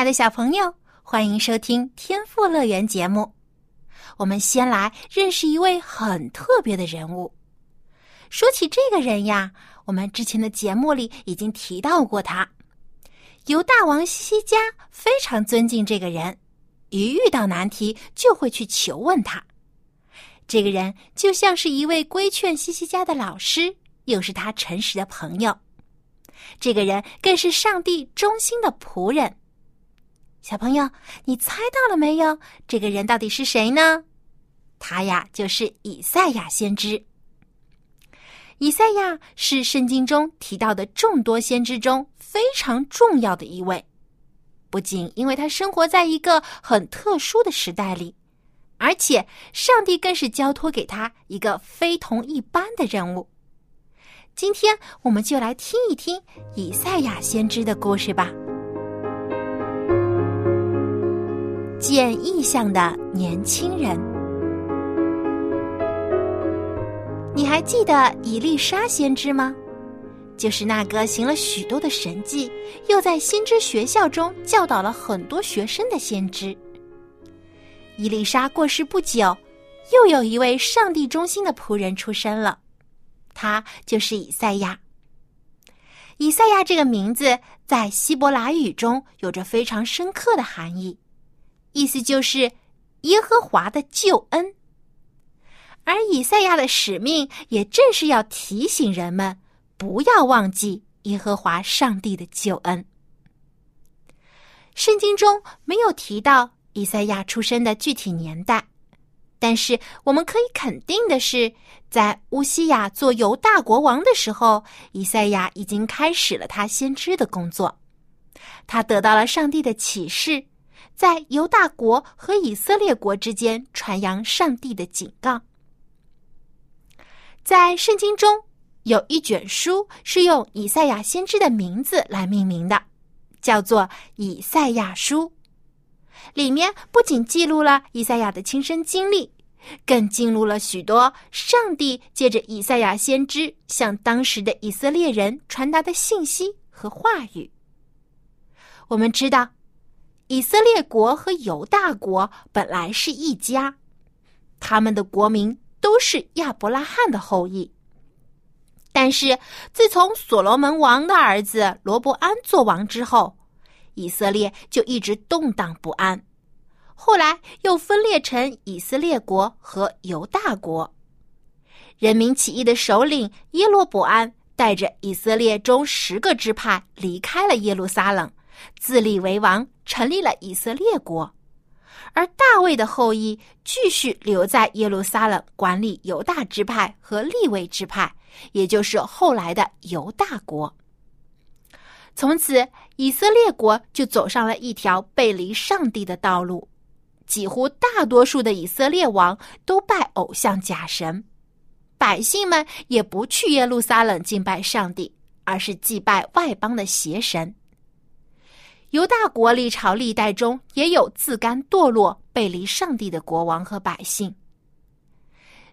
爱的小朋友，欢迎收听《天赋乐园》节目。我们先来认识一位很特别的人物。说起这个人呀，我们之前的节目里已经提到过他。犹大王西西家非常尊敬这个人，一遇到难题就会去求问他。这个人就像是一位规劝西西家的老师，又是他诚实的朋友。这个人更是上帝忠心的仆人。小朋友，你猜到了没有？这个人到底是谁呢？他呀，就是以赛亚先知。以赛亚是圣经中提到的众多先知中非常重要的一位，不仅因为他生活在一个很特殊的时代里，而且上帝更是交托给他一个非同一般的任务。今天，我们就来听一听以赛亚先知的故事吧。见异象的年轻人，你还记得以丽莎先知吗？就是那个行了许多的神迹，又在先知学校中教导了很多学生的先知。伊丽莎过世不久，又有一位上帝中心的仆人出生了，他就是以赛亚。以赛亚这个名字在希伯来语中有着非常深刻的含义。意思就是耶和华的救恩，而以赛亚的使命也正是要提醒人们不要忘记耶和华上帝的救恩。圣经中没有提到以赛亚出生的具体年代，但是我们可以肯定的是，在乌西亚做犹大国王的时候，以赛亚已经开始了他先知的工作，他得到了上帝的启示。在犹大国和以色列国之间传扬上帝的警告。在圣经中有一卷书是用以赛亚先知的名字来命名的，叫做《以赛亚书》。里面不仅记录了以赛亚的亲身经历，更记录了许多上帝借着以赛亚先知向当时的以色列人传达的信息和话语。我们知道。以色列国和犹大国本来是一家，他们的国民都是亚伯拉罕的后裔。但是自从所罗门王的儿子罗伯安做王之后，以色列就一直动荡不安。后来又分裂成以色列国和犹大国。人民起义的首领耶罗伯安带着以色列中十个支派离开了耶路撒冷。自立为王，成立了以色列国，而大卫的后裔继续留在耶路撒冷管理犹大支派和利未支派，也就是后来的犹大国。从此，以色列国就走上了一条背离上帝的道路，几乎大多数的以色列王都拜偶像假神，百姓们也不去耶路撒冷敬拜上帝，而是祭拜外邦的邪神。犹大国历朝历代中也有自甘堕落、背离上帝的国王和百姓。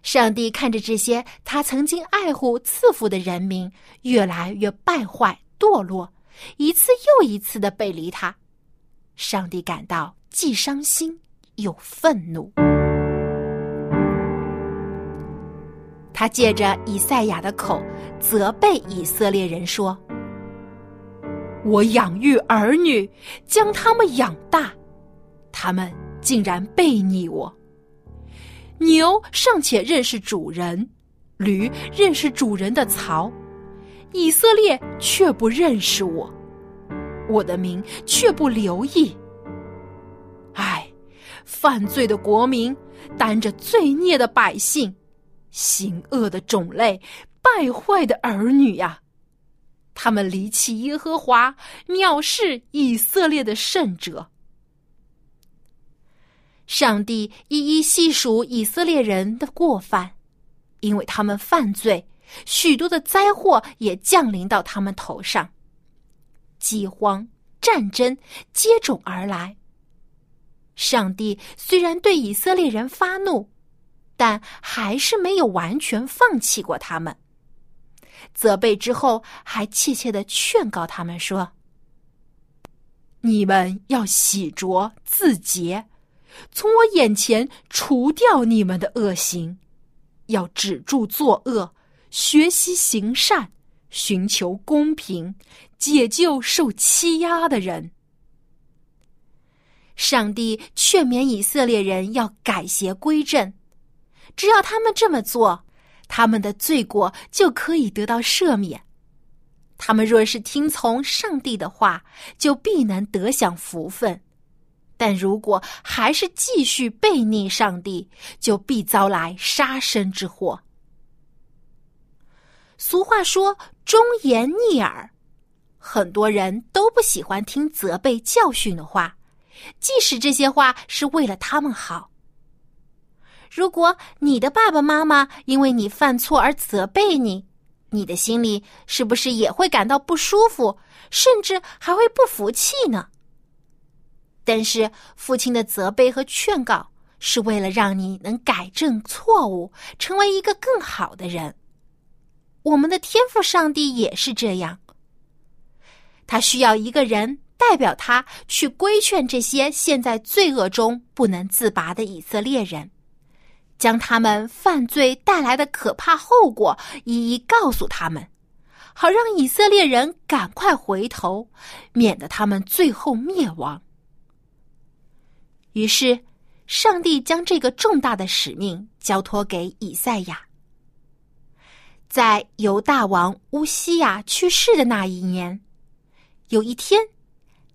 上帝看着这些他曾经爱护、赐福的人民越来越败坏、堕落，一次又一次的背离他，上帝感到既伤心又愤怒。他借着以赛亚的口责备以色列人说。我养育儿女，将他们养大，他们竟然背逆我。牛尚且认识主人，驴认识主人的槽，以色列却不认识我，我的名却不留意。唉，犯罪的国民，担着罪孽的百姓，行恶的种类，败坏的儿女呀！他们离弃耶和华，藐视以色列的圣者。上帝一一细数以色列人的过犯，因为他们犯罪，许多的灾祸也降临到他们头上。饥荒、战争接踵而来。上帝虽然对以色列人发怒，但还是没有完全放弃过他们。责备之后，还怯怯的劝告他们说：“你们要洗濯自洁。”从我眼前除掉你们的恶行，要止住作恶，学习行善，寻求公平，解救受欺压的人。上帝劝勉以色列人要改邪归正，只要他们这么做，他们的罪过就可以得到赦免。他们若是听从上帝的话，就必能得享福分。但如果还是继续背逆上帝，就必遭来杀身之祸。俗话说“忠言逆耳”，很多人都不喜欢听责备教训的话，即使这些话是为了他们好。如果你的爸爸妈妈因为你犯错而责备你，你的心里是不是也会感到不舒服，甚至还会不服气呢？但是，父亲的责备和劝告是为了让你能改正错误，成为一个更好的人。我们的天赋上帝也是这样，他需要一个人代表他去规劝这些陷在罪恶中不能自拔的以色列人，将他们犯罪带来的可怕后果一一告诉他们，好让以色列人赶快回头，免得他们最后灭亡。于是，上帝将这个重大的使命交托给以赛亚。在犹大王乌西亚去世的那一年，有一天，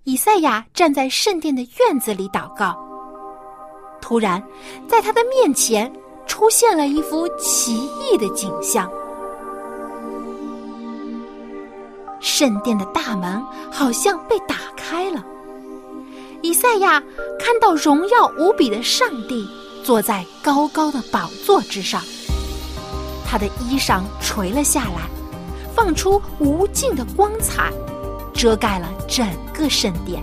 以赛亚站在圣殿的院子里祷告。突然，在他的面前出现了一幅奇异的景象：圣殿的大门好像被打开了。以赛亚看到荣耀无比的上帝坐在高高的宝座之上，他的衣裳垂了下来，放出无尽的光彩，遮盖了整个圣殿。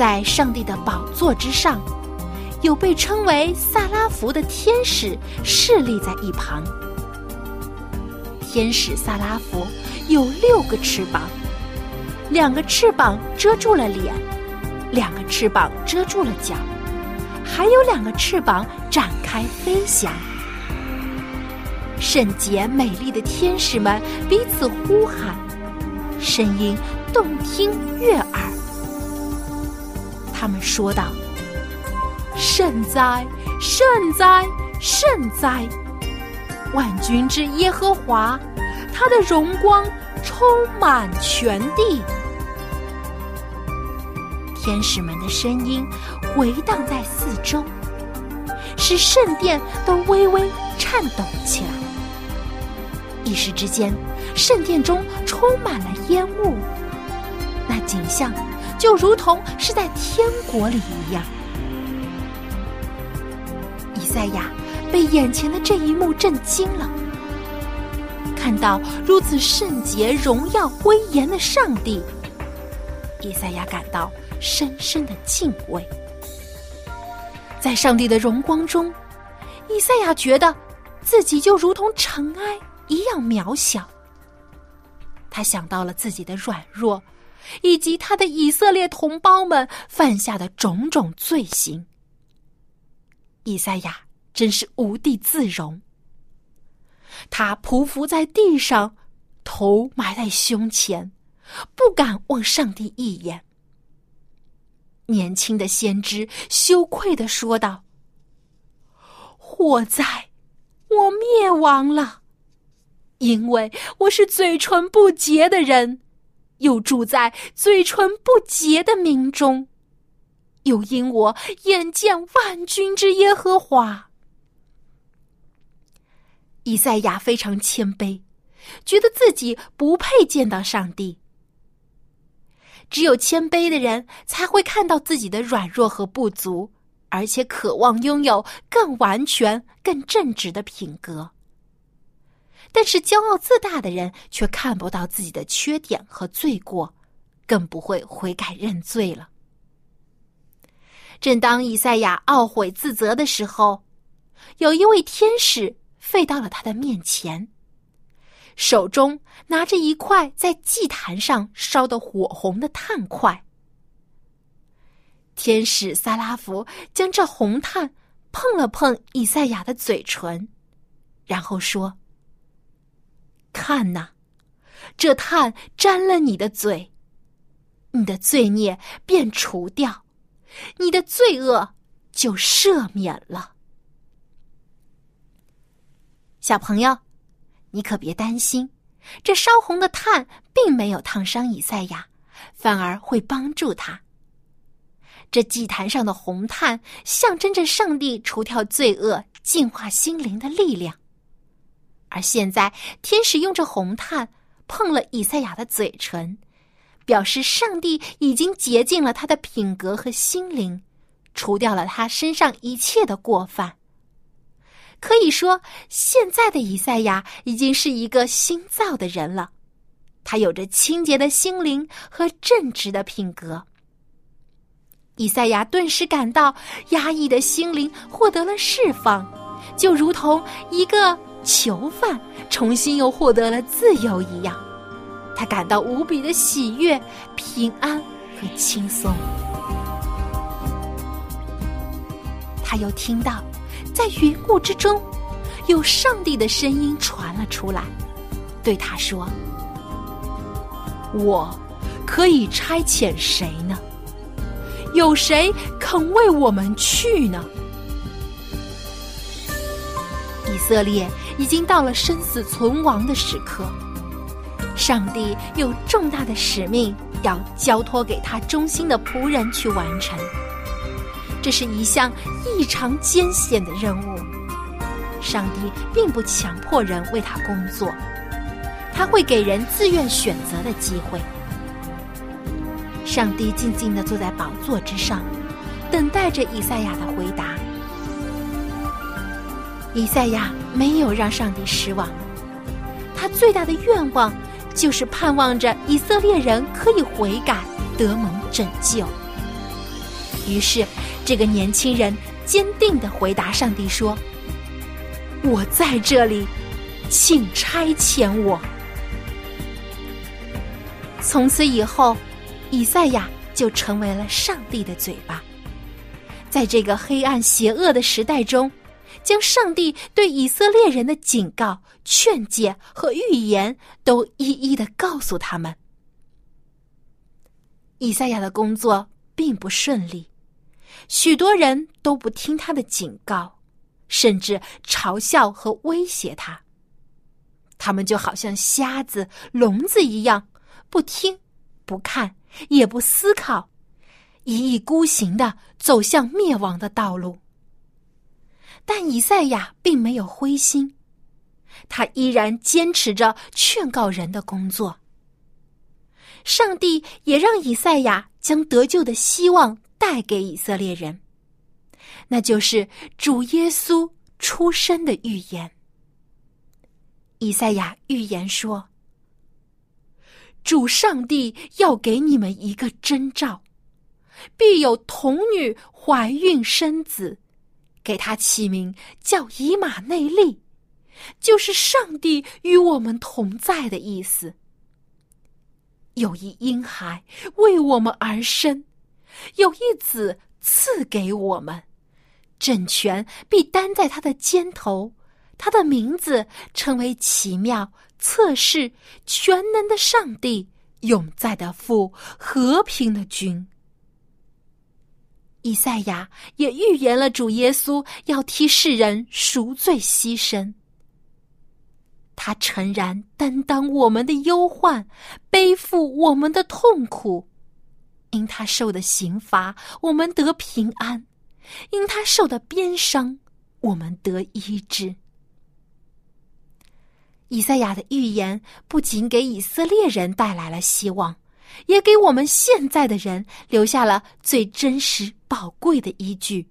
在上帝的宝座之上，有被称为萨拉福的天使侍立在一旁。天使萨拉福有六个翅膀。两个翅膀遮住了脸，两个翅膀遮住了脚，还有两个翅膀展开飞翔。圣洁美丽的天使们彼此呼喊，声音动听悦耳。他们说道：“圣哉，圣哉，圣哉！万军之耶和华，他的荣光充满全地。”天使们的声音回荡在四周，使圣殿都微微颤抖起来。一时之间，圣殿中充满了烟雾，那景象就如同是在天国里一样。以赛亚被眼前的这一幕震惊了，看到如此圣洁、荣耀、威严的上帝，以赛亚感到。深深的敬畏，在上帝的荣光中，以赛亚觉得自己就如同尘埃一样渺小。他想到了自己的软弱，以及他的以色列同胞们犯下的种种罪行。以赛亚真是无地自容，他匍匐在地上，头埋在胸前，不敢望上帝一眼。年轻的先知羞愧的说道：“祸哉，我灭亡了，因为我是嘴唇不洁的人，又住在嘴唇不洁的民中，又因我眼见万军之耶和华。”以赛亚非常谦卑，觉得自己不配见到上帝。只有谦卑的人才会看到自己的软弱和不足，而且渴望拥有更完全、更正直的品格。但是骄傲自大的人却看不到自己的缺点和罪过，更不会悔改认罪了。正当以赛亚懊悔自责的时候，有一位天使飞到了他的面前。手中拿着一块在祭坛上烧得火红的炭块，天使萨拉弗将这红炭碰了碰以赛亚的嘴唇，然后说：“看呐，这炭沾了你的嘴，你的罪孽便除掉，你的罪恶就赦免了。”小朋友。你可别担心，这烧红的炭并没有烫伤以赛亚，反而会帮助他。这祭坛上的红炭象征着上帝除掉罪恶、净化心灵的力量。而现在，天使用着红炭碰了以赛亚的嘴唇，表示上帝已经洁净了他的品格和心灵，除掉了他身上一切的过犯。可以说，现在的以赛亚已经是一个新造的人了。他有着清洁的心灵和正直的品格。以赛亚顿时感到压抑的心灵获得了释放，就如同一个囚犯重新又获得了自由一样。他感到无比的喜悦、平安和轻松。他又听到。在云雾之中，有上帝的声音传了出来，对他说：“我可以差遣谁呢？有谁肯为我们去呢？”以色列已经到了生死存亡的时刻，上帝有重大的使命要交托给他忠心的仆人去完成。这是一项异常艰险的任务，上帝并不强迫人为他工作，他会给人自愿选择的机会。上帝静静的坐在宝座之上，等待着以赛亚的回答。以赛亚没有让上帝失望，他最大的愿望就是盼望着以色列人可以悔改，得蒙拯救。于是。这个年轻人坚定的回答上帝说：“我在这里，请差遣我。”从此以后，以赛亚就成为了上帝的嘴巴，在这个黑暗邪恶的时代中，将上帝对以色列人的警告、劝诫和预言都一一的告诉他们。以赛亚的工作并不顺利。许多人都不听他的警告，甚至嘲笑和威胁他。他们就好像瞎子、聋子一样，不听、不看、也不思考，一意孤行的走向灭亡的道路。但以赛亚并没有灰心，他依然坚持着劝告人的工作。上帝也让以赛亚将得救的希望。带给以色列人，那就是主耶稣出生的预言。以赛亚预言说：“主上帝要给你们一个征兆，必有童女怀孕生子，给他起名叫以马内利，就是上帝与我们同在的意思。有一婴孩为我们而生。”有一子赐给我们，政权必担在他的肩头，他的名字称为奇妙、测试、全能的上帝、永在的父、和平的君。以赛亚也预言了主耶稣要替世人赎罪牺牲，他诚然担当我们的忧患，背负我们的痛苦。因他受的刑罚，我们得平安；因他受的鞭伤，我们得医治。以赛亚的预言不仅给以色列人带来了希望，也给我们现在的人留下了最真实、宝贵的依据。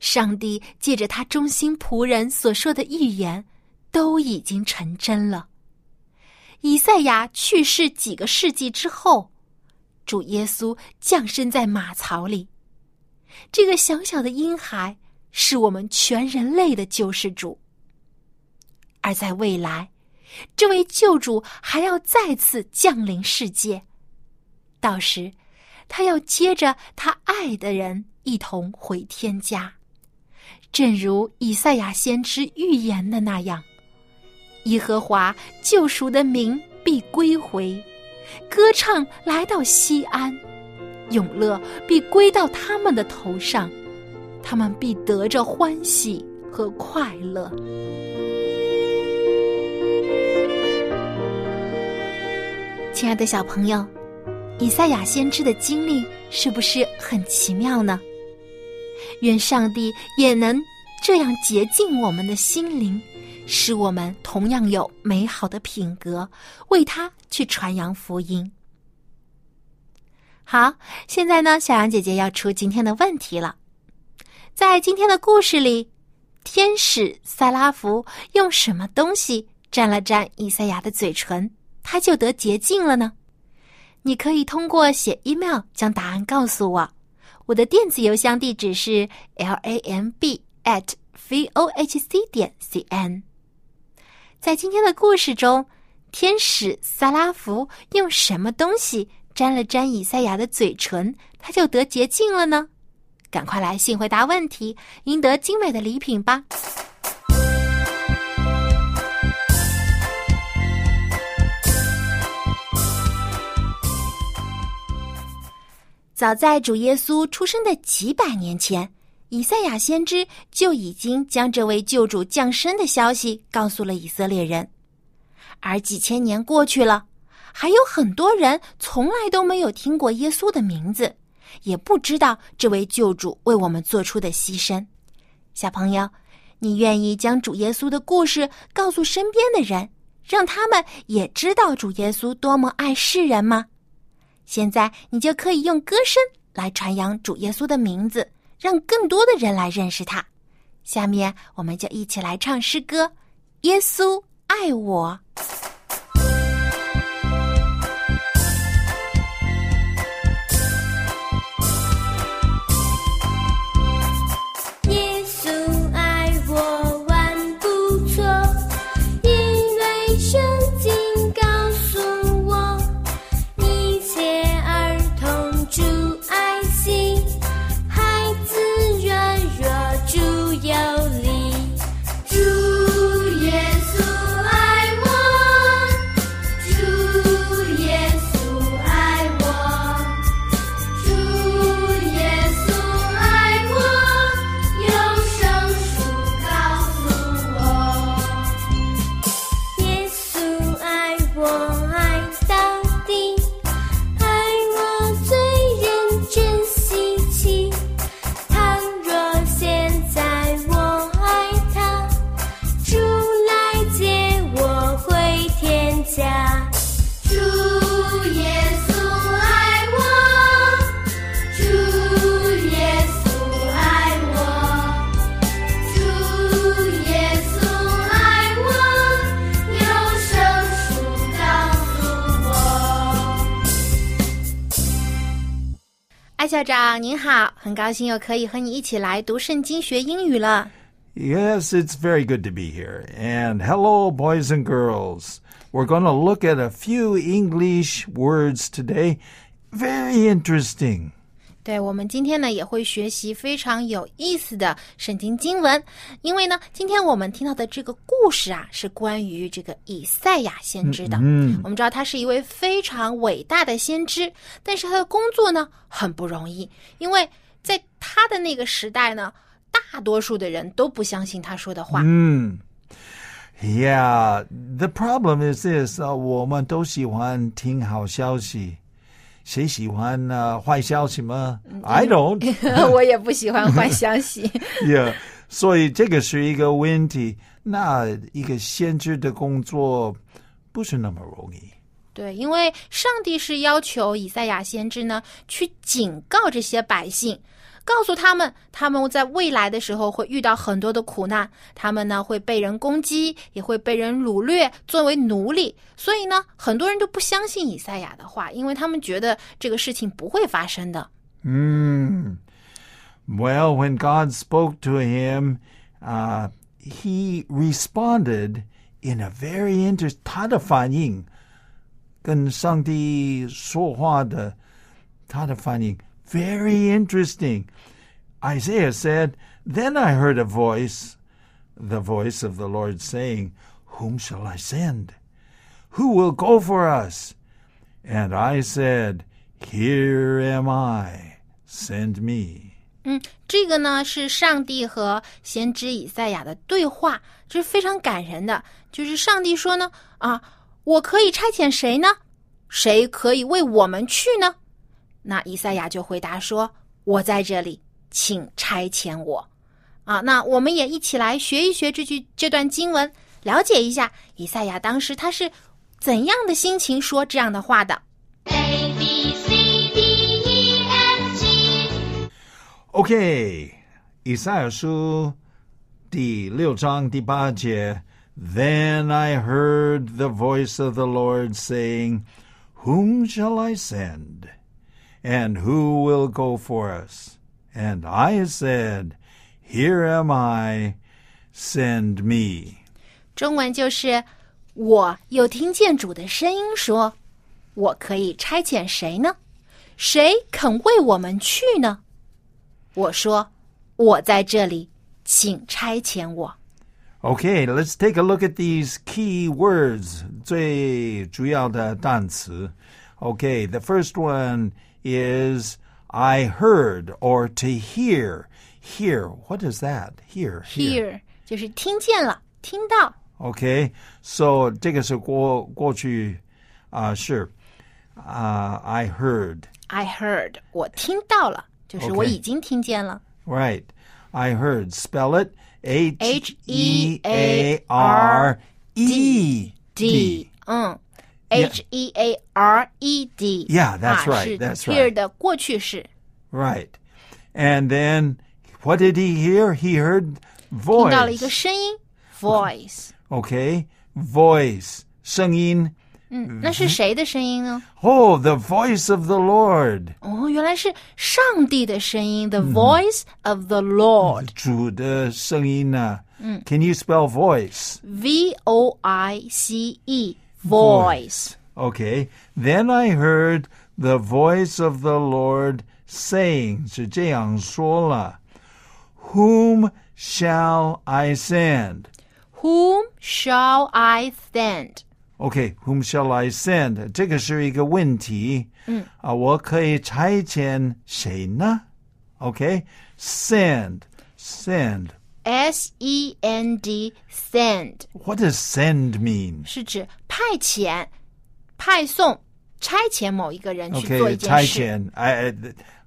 上帝借着他忠心仆人所说的预言，都已经成真了。以赛亚去世几个世纪之后，主耶稣降生在马槽里。这个小小的婴孩是我们全人类的救世主。而在未来，这位救主还要再次降临世界，到时，他要接着他爱的人一同回天家。正如以赛亚先知预言的那样，耶和华救赎的民必归回，歌唱来到西安，永乐必归到他们的头上，他们必得着欢喜和快乐。亲爱的小朋友，以赛亚先知的经历是不是很奇妙呢？愿上帝也能这样洁净我们的心灵，使我们同样有美好的品格，为他去传扬福音。好，现在呢，小杨姐姐要出今天的问题了。在今天的故事里，天使塞拉弗用什么东西沾了沾以赛亚的嘴唇，他就得洁净了呢？你可以通过写 email 将答案告诉我。我的电子邮箱地址是 l a m b at v o h c 点 c n。在今天的故事中，天使萨拉福用什么东西沾了沾以赛亚的嘴唇，他就得洁净了呢？赶快来信回答问题，赢得精美的礼品吧！早在主耶稣出生的几百年前，以赛亚先知就已经将这位救主降生的消息告诉了以色列人。而几千年过去了，还有很多人从来都没有听过耶稣的名字，也不知道这位救主为我们做出的牺牲。小朋友，你愿意将主耶稣的故事告诉身边的人，让他们也知道主耶稣多么爱世人吗？现在你就可以用歌声来传扬主耶稣的名字，让更多的人来认识他。下面我们就一起来唱诗歌：《耶稣爱我》。校长您好，很高兴又可以和你一起来读圣经学英语了。Yes, it's very good to be here. And hello, boys and girls. We're going to look at a few English words today. Very interesting. 对我们今天呢也会学习非常有意思的圣经经文，因为呢，今天我们听到的这个故事啊，是关于这个以赛亚先知的。嗯，我们知道他是一位非常伟大的先知，但是他的工作呢很不容易，因为在他的那个时代呢，大多数的人都不相信他说的话。嗯，Yeah，the problem is this，我们都喜欢听好消息。谁喜欢呢坏消息吗？I don't 我也不喜欢坏消息。yeah，所以这个是一个问题。那一个先知的工作不是那么容易。对，因为上帝是要求以赛亚先知呢去警告这些百姓，告诉他们他们在未来的时候会遇到很多的苦难，他们呢会被人攻击，也会被人掳掠作为奴隶。所以呢，很多人都不相信以赛亚的话，因为他们觉得这个事情不会发生的。嗯，Well, when God spoke to him, uh, he responded in a very interesting. 他的反应跟上帝说话的，他的反应 very interesting. Isaiah said, Then I heard a voice, the voice of the Lord saying, Whom shall I send? Who will go for us? And I said, Here am I, send me. 嗯，这个呢是上帝和先知以赛亚的对话，这是非常感人的。就是上帝说呢，啊，我可以差遣谁呢？谁可以为我们去呢？ 那以赛亚就回答说：“我在这里，请差遣我。”啊，那我们也一起来学一学这句这段经文，了解一下以赛亚当时他是怎样的心情说这样的话的。A B C D E F G OK，以赛亚书第六章第八节。Then I heard the voice of the Lord saying, Whom shall I send? And who will go for us? And I said, Here am I, send me. 中文就是我又听见主的声音说：“我可以差遣谁呢？谁肯为我们去呢？”我说：“我在这里，请差遣我。 Okay, let's take a look at these key words. 最主要的单词. Okay, the first one is I heard or to hear. Hear, what is that? Hear. Hear 就是听见了，听到。 Okay, so 这个是过过去啊、是啊、I heard. I heard，我听到了，就是我 OK 已经听见了。 Right. I heard. Spell it H H E E A A R R E D，嗯 ，H E A R E D。 Yeah, that's 啊 right, 是 that's hear right. 的过去式。 Right. And then what did he hear? He heard 听到了一个 voice. 声音，voice。 Okay? Voice. 声音.嗯，那是谁的声音呢？ Oh, the voice of the Lord. 哦，原来是上帝的声音，the voice of the Lord，V 主的声音啊. Can you spell voice? O I C E voice。 Okay. Then I heard the voice of the Lord saying, 是这样说了, Whom shall I send? Whom shall I send？ OK, whom shall I send? 这个是一个问题。嗯，啊，我可以差遣谁呢？OK, send, send. S E N D send What does send mean? 是指派遣、派送、差遣某一个人去做 OK, 一件差事。遣. I, I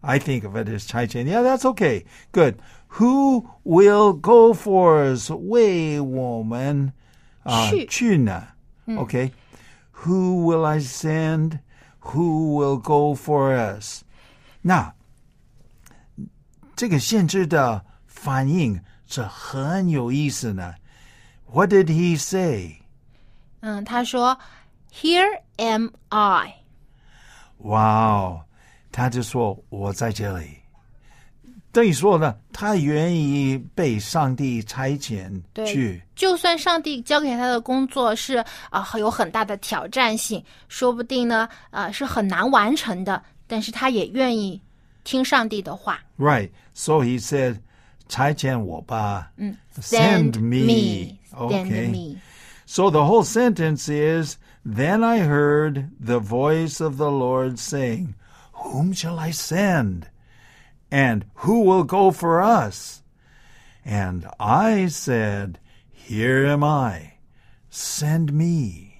I think of it as 差遣. Yeah, that's okay. Good. Who will go for us? 为我们啊去。去呢？Okay. Who will I send? Who will go for us? 那这个限制的反应 是很有意思呢。What did he say? 嗯，他说：“Here am I。哇哦，他就说我在这里。等于说呢，他愿意被上帝差遣对去。就算上帝交给他的工作是啊、有很大的挑战性，说不定呢啊、是很难完成的，但是他也愿意听上帝的话。Right. So he said, 差遣我吧。嗯 Send me. me, send Okay. me。 So the whole sentence is, Then I heard the voice of the Lord saying, Whom shall I send? And who will go for us? And I said, Here am I. Send me.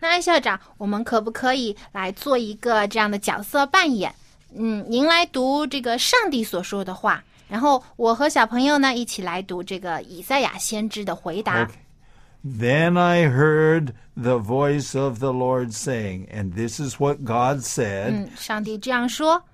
那安校长，我们可不可以来做一个这样的角色扮演？嗯，您来读这个上帝所说的话， 然后我和小朋友呢一起来读这个以赛亚先知的回答。 Okay. Then I heard the voice of the Lord saying, and this is what God said 嗯，上帝这样说：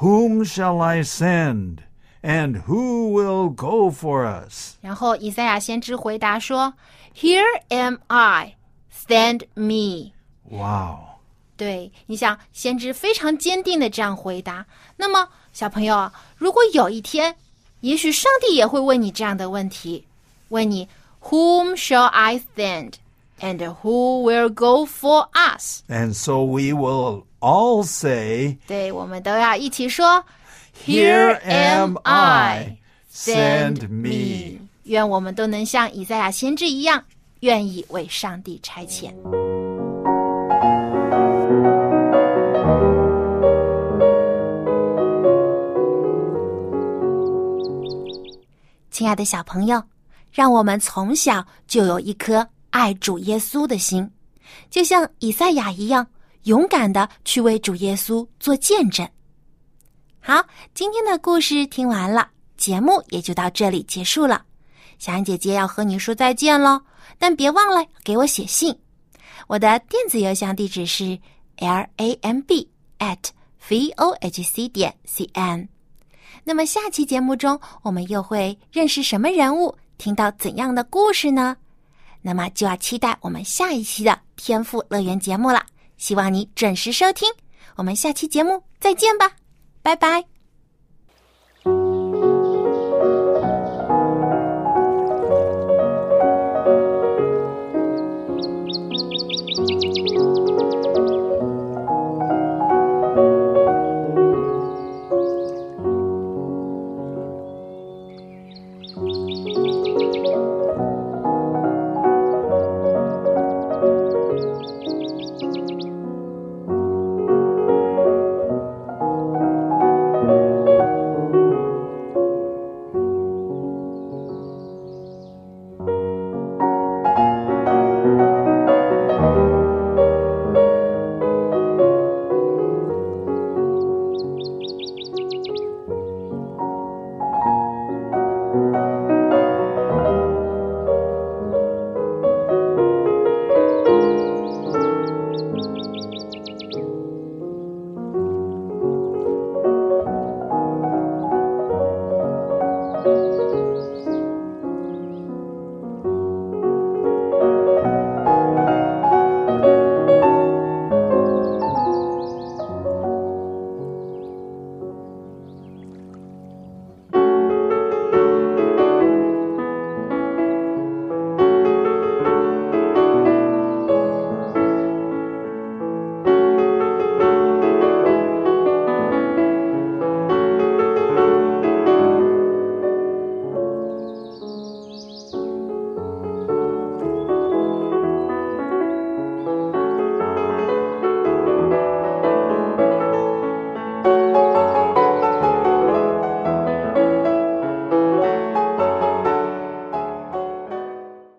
Whom shall I send? And who will go for us? 然后以赛亚先知回答说：“Here am I, send me。” Wow. 对，你想，先知非常坚定的这样回答。那么， 小朋友啊，如果有一天，也许上帝也会问你这样的问题，问你 “Whom shall I send, and who will go for us？” And so we will all say, 对，我们都要一起说 Here am I, send me. 愿我们都能像以赛亚先知一样，愿意为上帝差遣。爱的小朋友，让我们从小就有一颗爱主耶稣的心，就像以赛亚一样，勇敢的去为主耶稣做见证。好，今天的故事听完了，节目也就到这里结束了。小安姐姐要和你说再见喽，但别忘了给我写信。我的电子邮箱地址是 l a m b at v o h c 点 c n。那么下期节目中，我们又会认识什么人物，听到怎样的故事呢？那么就要期待我们下一期的天赋乐园节目了。希望你准时收听，我们下期节目再见吧，拜拜。